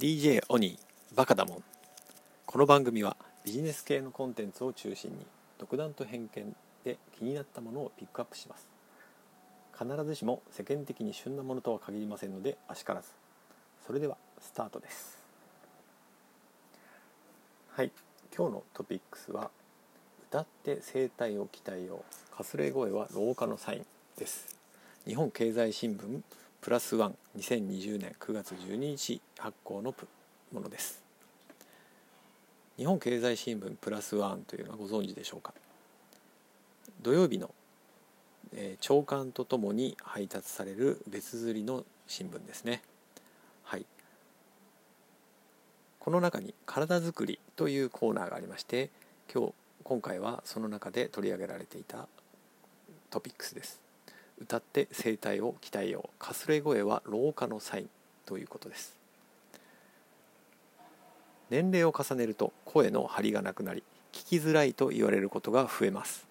DJ オニーバカだもん。この番組はビジネス系のコンテンツを中心に独断と偏見で気になったものをピックアップします。必ずしも世間的に旬なものとは限りませんのであしからず。それではスタートです。はい。今日のトピックスは歌って声帯を鍛えよう。かすれ声は老化のサインです。日本経済新聞プラスワン2020年9月12日発行のものです。日本経済新聞プラスワンというのはご存知でしょうか？土曜日の、えー、朝刊とともに配達される別釣りの新聞ですね。はい。この中に体づくりというコーナーがありまして今日今回はその中で取り上げられていたトピックスです。歌って声帯を鍛えようかすれ声は老化のサインということです。年齢を重ねると声の張りがなくなり聞きづらいと言われることが増えます。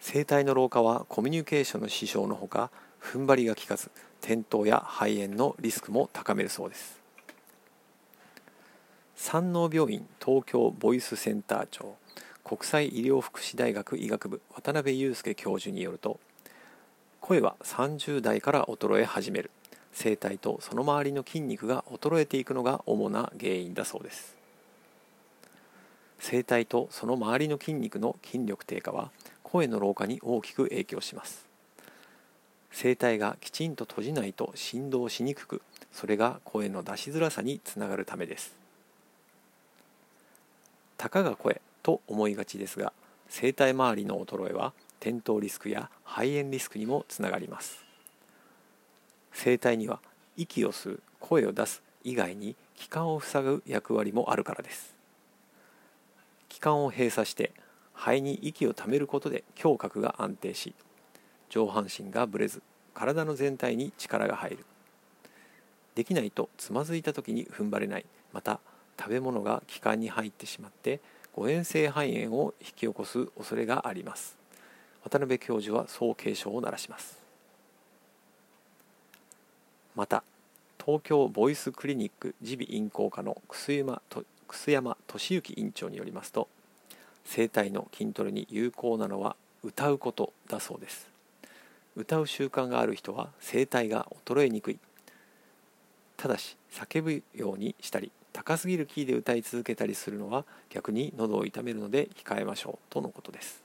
声帯の老化はコミュニケーションの支障のほか踏ん張りが効かず転倒や肺炎のリスクも高めるそうです。山王病院東京ボイスセンター長国際医療福祉大学医学部渡辺裕介教授によると声は30代から衰え始める。声帯とその周りの筋肉が衰えていくのが主な原因だそうです。声帯とその周りの筋肉の筋力低下は声の老化に大きく影響します。声帯がきちんと閉じないと振動しにくくそれが声の出しづらさにつながるためです。たかが声と思いがちですが声帯周りの衰えは転倒リスクや肺炎リスクにもつながります。声帯には息を吸う声を出す以外に気管を塞ぐ役割もあるからです。気管を閉鎖して肺に息をためることで胸郭が安定し上半身がぶれず体の全体に力が入る。できないとつまずいた時に踏ん張れない。また食べ物が気管に入ってしまって誤嚥性肺炎を引き起こす恐れがあります。渡辺教授はそう警鐘を鳴らします。また東京ボイスクリニック耳鼻咽喉科の楠山楠山俊之院長によりますと声帯の筋トレに有効なのは歌うことだそうです。歌う習慣がある人は声帯が衰えにくい。ただし叫ぶようにしたり高すぎるキーで歌い続けたりするのは逆に喉を痛めるので控えましょうとのことです。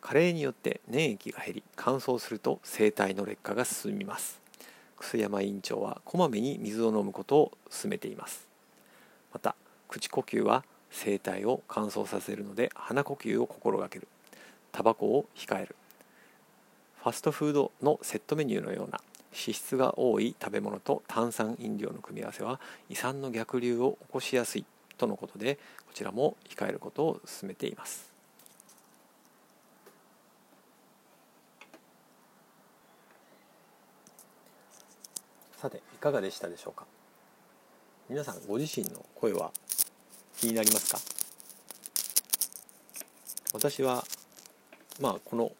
加齢によって粘液が減り乾燥すると声帯の劣化が進みます。楠山院長はこまめに水を飲むことを勧めています。また口呼吸は声帯を乾燥させるので鼻呼吸を心がける。タバコを控える。ファストフードのセットメニューのような脂質が多い食べ物と炭酸飲料の組み合わせは胃酸の逆流を起こしやすいとのことでこちらも控えることを勧めています。さていかがでしたでしょうか？皆さんご自身の声は気になりますか？私はまあこの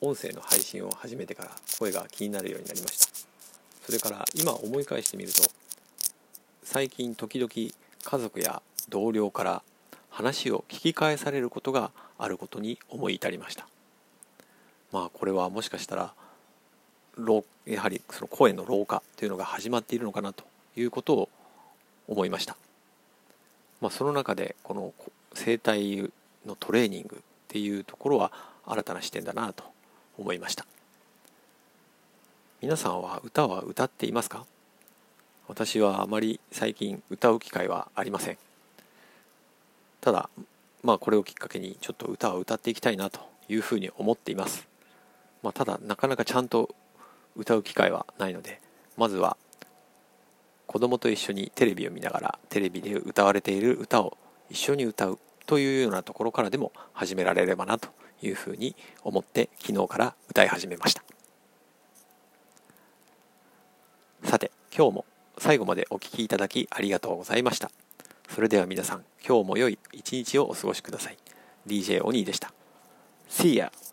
音声の配信を始めてから声が気になるようになりました。それから今思い返してみると最近時々家族や同僚から話を聞き返されることがあることに思い至りました。まあこれはもしかしたらやはりその声の老化というのが始まっているのかなということを思いました、まあ、その中でこの声帯のトレーニングっていうところは新たな視点だなと思いました。皆さんは歌は歌っていますか？私はあまり最近歌う機会はありません。ただまあこれをきっかけにちょっと歌を歌っていきたいなというふうに思っています、まあ、ただなかなかちゃんと歌う機会はないのでまずは子供と一緒にテレビを見ながらテレビで歌われている歌を一緒に歌うというようなところからでも始められればなというふうに思って昨日から歌い始めました。さて今日も最後までお聴きいただきありがとうございました。それでは皆さん今日も良い一日をお過ごしください。DJ オニーでした。See ya!